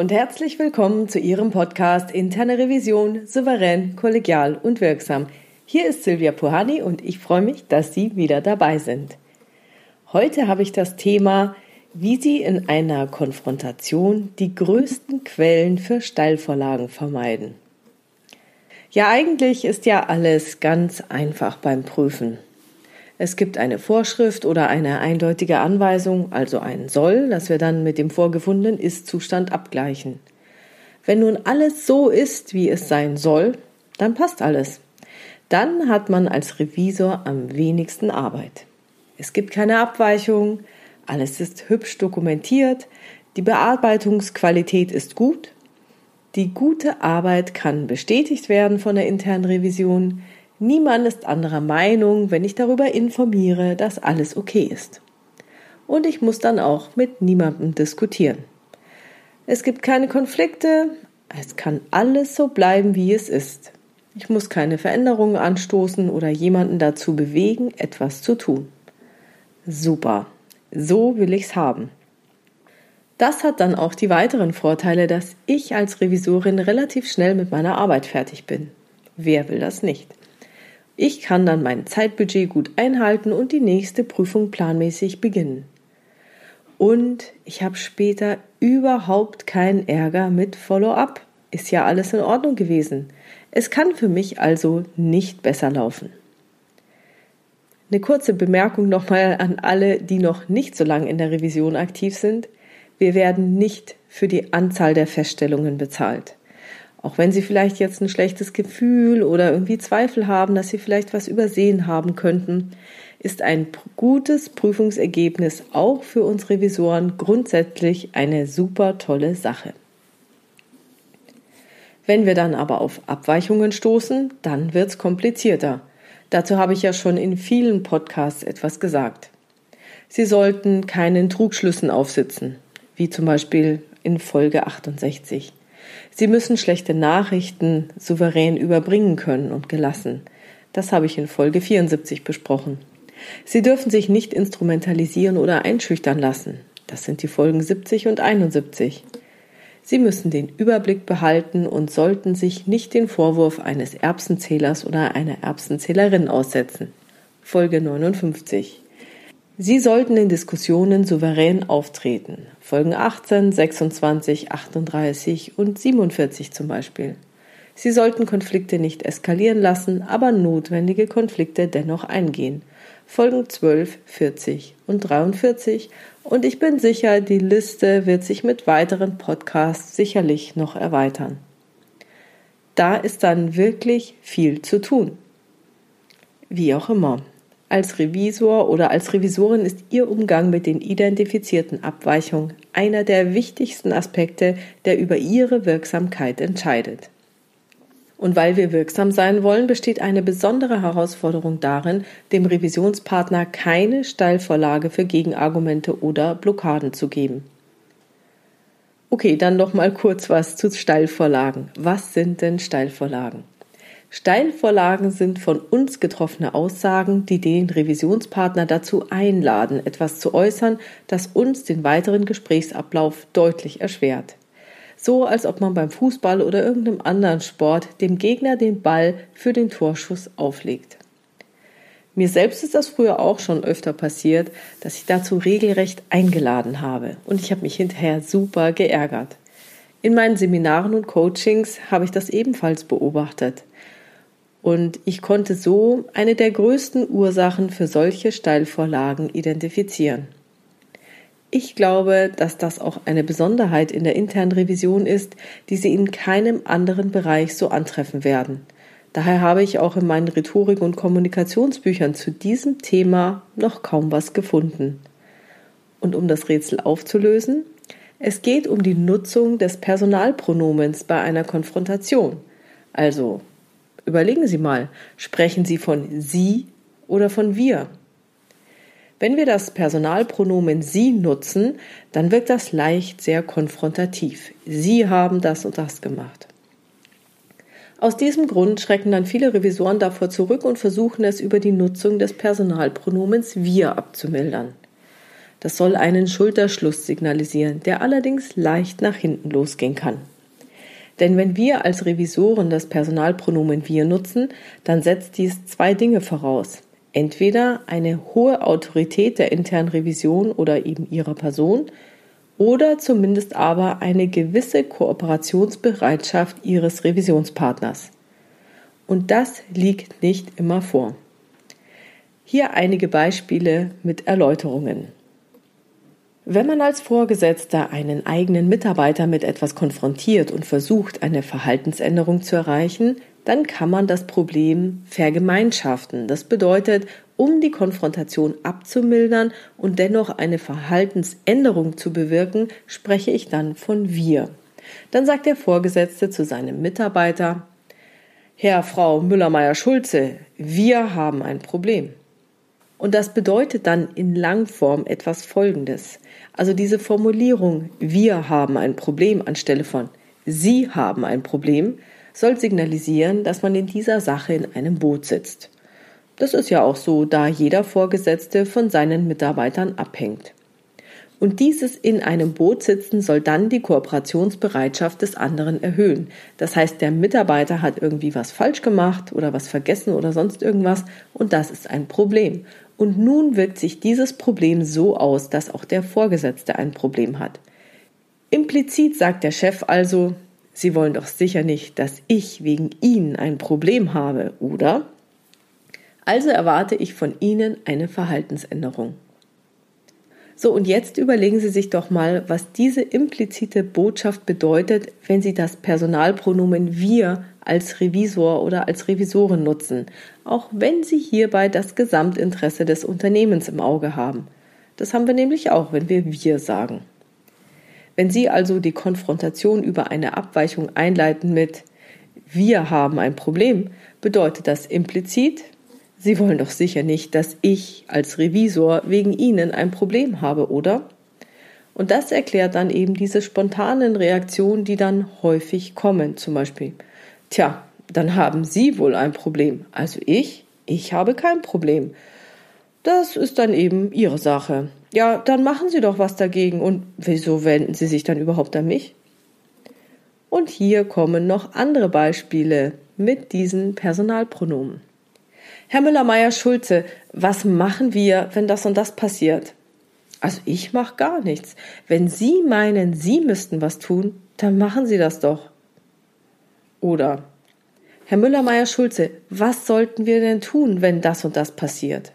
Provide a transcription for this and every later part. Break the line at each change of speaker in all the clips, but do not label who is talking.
Und herzlich willkommen zu Ihrem Podcast Interne Revision souverän, kollegial und wirksam. Hier ist Silvia Puhani und ich freue mich, dass Sie wieder dabei sind. Heute habe ich das Thema, wie Sie in einer Konfrontation die größten Quellen für Steilvorlagen vermeiden. Ja, eigentlich ist ja alles ganz einfach beim Prüfen. Es gibt eine Vorschrift oder eine eindeutige Anweisung, also ein Soll, das wir dann mit dem vorgefundenen Ist-Zustand abgleichen. Wenn nun alles so ist, wie es sein soll, dann passt alles. Dann hat man als Revisor am wenigsten Arbeit. Es gibt keine Abweichungen, alles ist hübsch dokumentiert, die Bearbeitungsqualität ist gut die gute Arbeit kann bestätigt werden von der internen Revision. Niemand ist anderer Meinung, wenn ich darüber informiere, dass alles okay ist. Und ich muss dann auch mit niemandem diskutieren. Es gibt keine Konflikte, es kann alles so bleiben, wie es ist. Ich muss keine Veränderungen anstoßen oder jemanden dazu bewegen, etwas zu tun. Super, so will ich's haben. Das hat dann auch die weiteren Vorteile, dass ich als Revisorin relativ schnell mit meiner Arbeit fertig bin. Wer will das nicht? Ich kann dann mein Zeitbudget gut einhalten und die nächste Prüfung planmäßig beginnen. Und ich habe später überhaupt keinen Ärger mit Follow-up. Ist ja alles in Ordnung gewesen. Es kann für mich also nicht besser laufen. Eine kurze Bemerkung nochmal an alle, die noch nicht so lange in der Revision aktiv sind. Wir werden nicht für die Anzahl der Feststellungen bezahlt. Auch wenn Sie vielleicht jetzt ein schlechtes Gefühl oder irgendwie Zweifel haben, dass Sie vielleicht was übersehen haben könnten, ist ein gutes Prüfungsergebnis auch für uns Revisoren grundsätzlich eine super tolle Sache. Wenn wir dann aber auf Abweichungen stoßen, dann wird's komplizierter. Dazu habe ich ja schon in vielen Podcasts etwas gesagt. Sie sollten keinen Trugschlüssen aufsitzen wie zum Beispiel in Folge 68. Sie müssen schlechte Nachrichten souverän überbringen können und gelassen. Das habe ich in Folge 74 besprochen. Sie dürfen sich nicht instrumentalisieren oder einschüchtern lassen. Das sind die Folgen 70 und 71. Sie müssen den Überblick behalten und sollten sich nicht den Vorwurf eines Erbsenzählers oder einer Erbsenzählerin aussetzen. Folge 59. Sie sollten in Diskussionen souverän auftreten. Folgen 18, 26, 38 und 47 zum Beispiel. Sie sollten Konflikte nicht eskalieren lassen, aber notwendige Konflikte dennoch eingehen. Folgen 12, 40 und 43 und ich bin sicher, die Liste wird sich mit weiteren Podcasts sicherlich noch erweitern. Da ist dann wirklich viel zu tun. Wie auch immer. Als Revisor oder als Revisorin ist Ihr Umgang mit den identifizierten Abweichungen einer der wichtigsten Aspekte, der über Ihre Wirksamkeit entscheidet. Und weil wir wirksam sein wollen, besteht eine besondere Herausforderung darin, dem Revisionspartner keine Steilvorlage für Gegenargumente oder Blockaden zu geben. Okay, dann noch mal kurz was zu Steilvorlagen. Was sind denn Steilvorlagen? Steilvorlagen sind von uns getroffene Aussagen, die den Revisionspartner dazu einladen, etwas zu äußern, das uns den weiteren Gesprächsablauf deutlich erschwert. So als ob man beim Fußball oder irgendeinem anderen Sport dem Gegner den Ball für den Torschuss auflegt. Mir selbst ist das früher auch schon öfter passiert, dass ich dazu regelrecht eingeladen habe und ich habe mich hinterher super geärgert. In meinen Seminaren und Coachings habe ich das ebenfalls beobachtet. Und ich konnte so eine der größten Ursachen für solche Steilvorlagen identifizieren. Ich glaube, dass das auch eine Besonderheit in der internen Revision ist, die Sie in keinem anderen Bereich so antreffen werden. Daher habe ich auch in meinen Rhetorik- und Kommunikationsbüchern zu diesem Thema noch kaum was gefunden. Und um das Rätsel aufzulösen, es geht um die Nutzung des Personalpronomens bei einer Konfrontation. Also Überlegen Sie mal, sprechen Sie von Sie oder von wir? Wenn wir das Personalpronomen Sie nutzen, dann wirkt das leicht sehr konfrontativ. Sie haben das und das gemacht. Aus diesem Grund schrecken dann viele Revisoren davor zurück und versuchen es über die Nutzung des Personalpronomens wir abzumildern. Das soll einen Schulterschluss signalisieren, der allerdings leicht nach hinten losgehen kann. Denn wenn wir als Revisoren das Personalpronomen wir nutzen, dann setzt dies zwei Dinge voraus. Entweder eine hohe Autorität der internen Revision oder eben ihrer Person oder zumindest aber eine gewisse Kooperationsbereitschaft ihres Revisionspartners. Und das liegt nicht immer vor. Hier einige Beispiele mit Erläuterungen. Wenn man als Vorgesetzter einen eigenen Mitarbeiter mit etwas konfrontiert und versucht, eine Verhaltensänderung zu erreichen, dann kann man das Problem vergemeinschaften. Das bedeutet, um die Konfrontation abzumildern und dennoch eine Verhaltensänderung zu bewirken, spreche ich dann von wir. Dann sagt der Vorgesetzte zu seinem Mitarbeiter, Herr, Frau Müller-Meyer-Schulze, wir haben ein Problem. Und das bedeutet dann in Langform etwas Folgendes. Also diese Formulierung, wir haben ein Problem anstelle von Sie haben ein Problem, soll signalisieren, dass man in dieser Sache in einem Boot sitzt. Das ist ja auch so, da jeder Vorgesetzte von seinen Mitarbeitern abhängt. Und dieses in einem Boot sitzen soll dann die Kooperationsbereitschaft des anderen erhöhen. Das heißt, der Mitarbeiter hat irgendwie was falsch gemacht oder was vergessen oder sonst irgendwas und das ist ein Problem. Und nun wirkt sich dieses Problem so aus, dass auch der Vorgesetzte ein Problem hat. Implizit sagt der Chef also, Sie wollen doch sicher nicht, dass ich wegen Ihnen ein Problem habe, oder? Also erwarte ich von Ihnen eine Verhaltensänderung. So, und jetzt überlegen Sie sich doch mal, was diese implizite Botschaft bedeutet, wenn Sie das Personalpronomen wir als Revisor oder als Revisorin nutzen, auch wenn Sie hierbei das Gesamtinteresse des Unternehmens im Auge haben. Das haben wir nämlich auch, wenn wir wir sagen. Wenn Sie also die Konfrontation über eine Abweichung einleiten mit wir haben ein Problem, bedeutet das implizit, Sie wollen doch sicher nicht, dass ich als Revisor wegen Ihnen ein Problem habe, oder? Und das erklärt dann eben diese spontanen Reaktionen, die dann häufig kommen. Zum Beispiel, tja, dann haben Sie wohl ein Problem. Also ich? Ich habe kein Problem. Das ist dann eben Ihre Sache. Ja, dann machen Sie doch was dagegen. Und wieso wenden Sie sich dann überhaupt an mich? Und hier kommen noch andere Beispiele mit diesen Personalpronomen. Herr Müller-Meyer-Schulze, was machen wir, wenn das und das passiert? Also ich mache gar nichts. Wenn Sie meinen, Sie müssten was tun, dann machen Sie das doch. Oder Herr Müller-Meyer-Schulze, was sollten wir denn tun, wenn das und das passiert?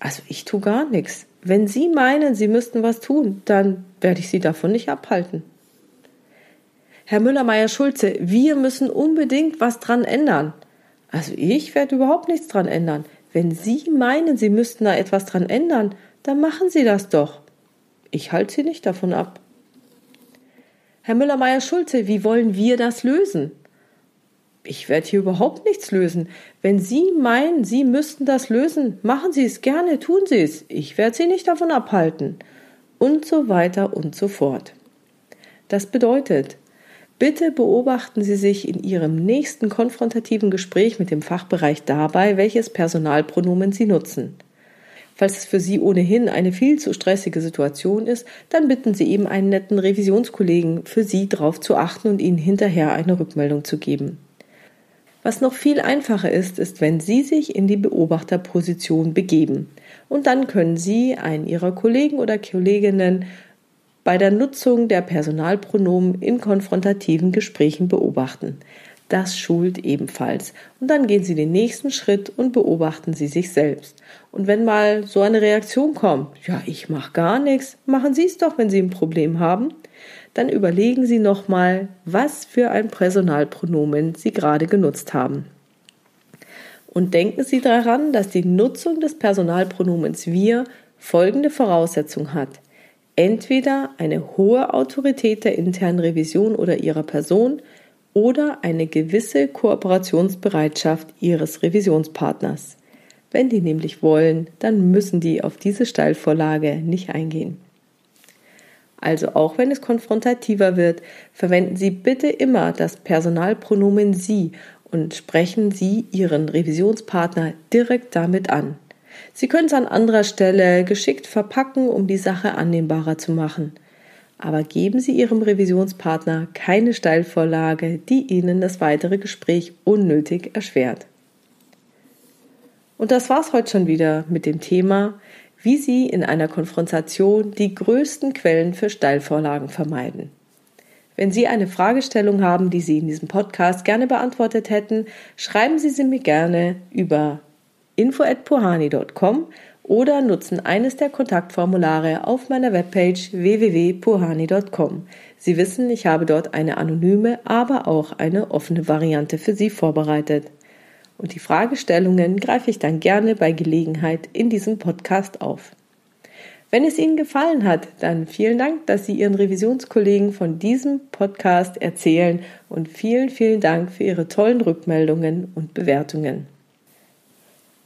Also ich tue gar nichts. Wenn Sie meinen, Sie müssten was tun, dann werde ich Sie davon nicht abhalten. Herr Müller-Meyer-Schulze, wir müssen unbedingt was dran ändern. Also ich werde überhaupt nichts dran ändern. Wenn Sie meinen, Sie müssten da etwas dran ändern, dann machen Sie das doch. Ich halte Sie nicht davon ab. Herr Müller-Meyer-Schulze, wie wollen wir das lösen? Ich werde hier überhaupt nichts lösen. Wenn Sie meinen, Sie müssten das lösen, machen Sie es gerne, tun Sie es. Ich werde Sie nicht davon abhalten. Und so weiter und so fort. Das bedeutet, Bitte beobachten Sie sich in Ihrem nächsten konfrontativen Gespräch mit dem Fachbereich dabei, welches Personalpronomen Sie nutzen. Falls es für Sie ohnehin eine viel zu stressige Situation ist, dann bitten Sie eben einen netten Revisionskollegen, für Sie darauf zu achten und Ihnen hinterher eine Rückmeldung zu geben. Was noch viel einfacher ist, ist, wenn Sie sich in die Beobachterposition begeben. Und dann können Sie einen Ihrer Kollegen oder Kolleginnen bei der Nutzung der Personalpronomen in konfrontativen Gesprächen beobachten. Das schult ebenfalls. Und dann gehen Sie den nächsten Schritt und beobachten Sie sich selbst. Und wenn mal so eine Reaktion kommt, ja, ich mache gar nichts, machen Sie es doch, wenn Sie ein Problem haben, dann überlegen Sie nochmal, was für ein Personalpronomen Sie gerade genutzt haben. Und denken Sie daran, dass die Nutzung des Personalpronomens wir folgende Voraussetzung hat entweder eine hohe Autorität der internen Revision oder ihrer Person oder eine gewisse Kooperationsbereitschaft ihres Revisionspartners. Wenn die nämlich wollen, dann müssen die auf diese Steilvorlage nicht eingehen. Also auch wenn es konfrontativer wird, verwenden Sie bitte immer das Personalpronomen Sie und sprechen Sie Ihren Revisionspartner direkt damit an. Sie können es an anderer Stelle geschickt verpacken, um die Sache annehmbarer zu machen. Aber geben Sie Ihrem Revisionspartner keine Steilvorlage, die Ihnen das weitere Gespräch unnötig erschwert. Und das war's heute schon wieder mit dem Thema, wie Sie in einer Konfrontation die größten Quellen für Steilvorlagen vermeiden. Wenn Sie eine Fragestellung haben, die Sie in diesem Podcast gerne beantwortet hätten, schreiben Sie sie mir gerne über info@puhani.com oder nutzen eines der Kontaktformulare auf meiner Webpage www.puhani.com. Sie wissen, ich habe dort eine anonyme, aber auch eine offene Variante für Sie vorbereitet. Und die Fragestellungen greife ich dann gerne bei Gelegenheit in diesem Podcast auf. Wenn es Ihnen gefallen hat, dann vielen Dank, dass Sie Ihren Revisionskollegen von diesem Podcast erzählen und vielen, vielen Dank für Ihre tollen Rückmeldungen und Bewertungen.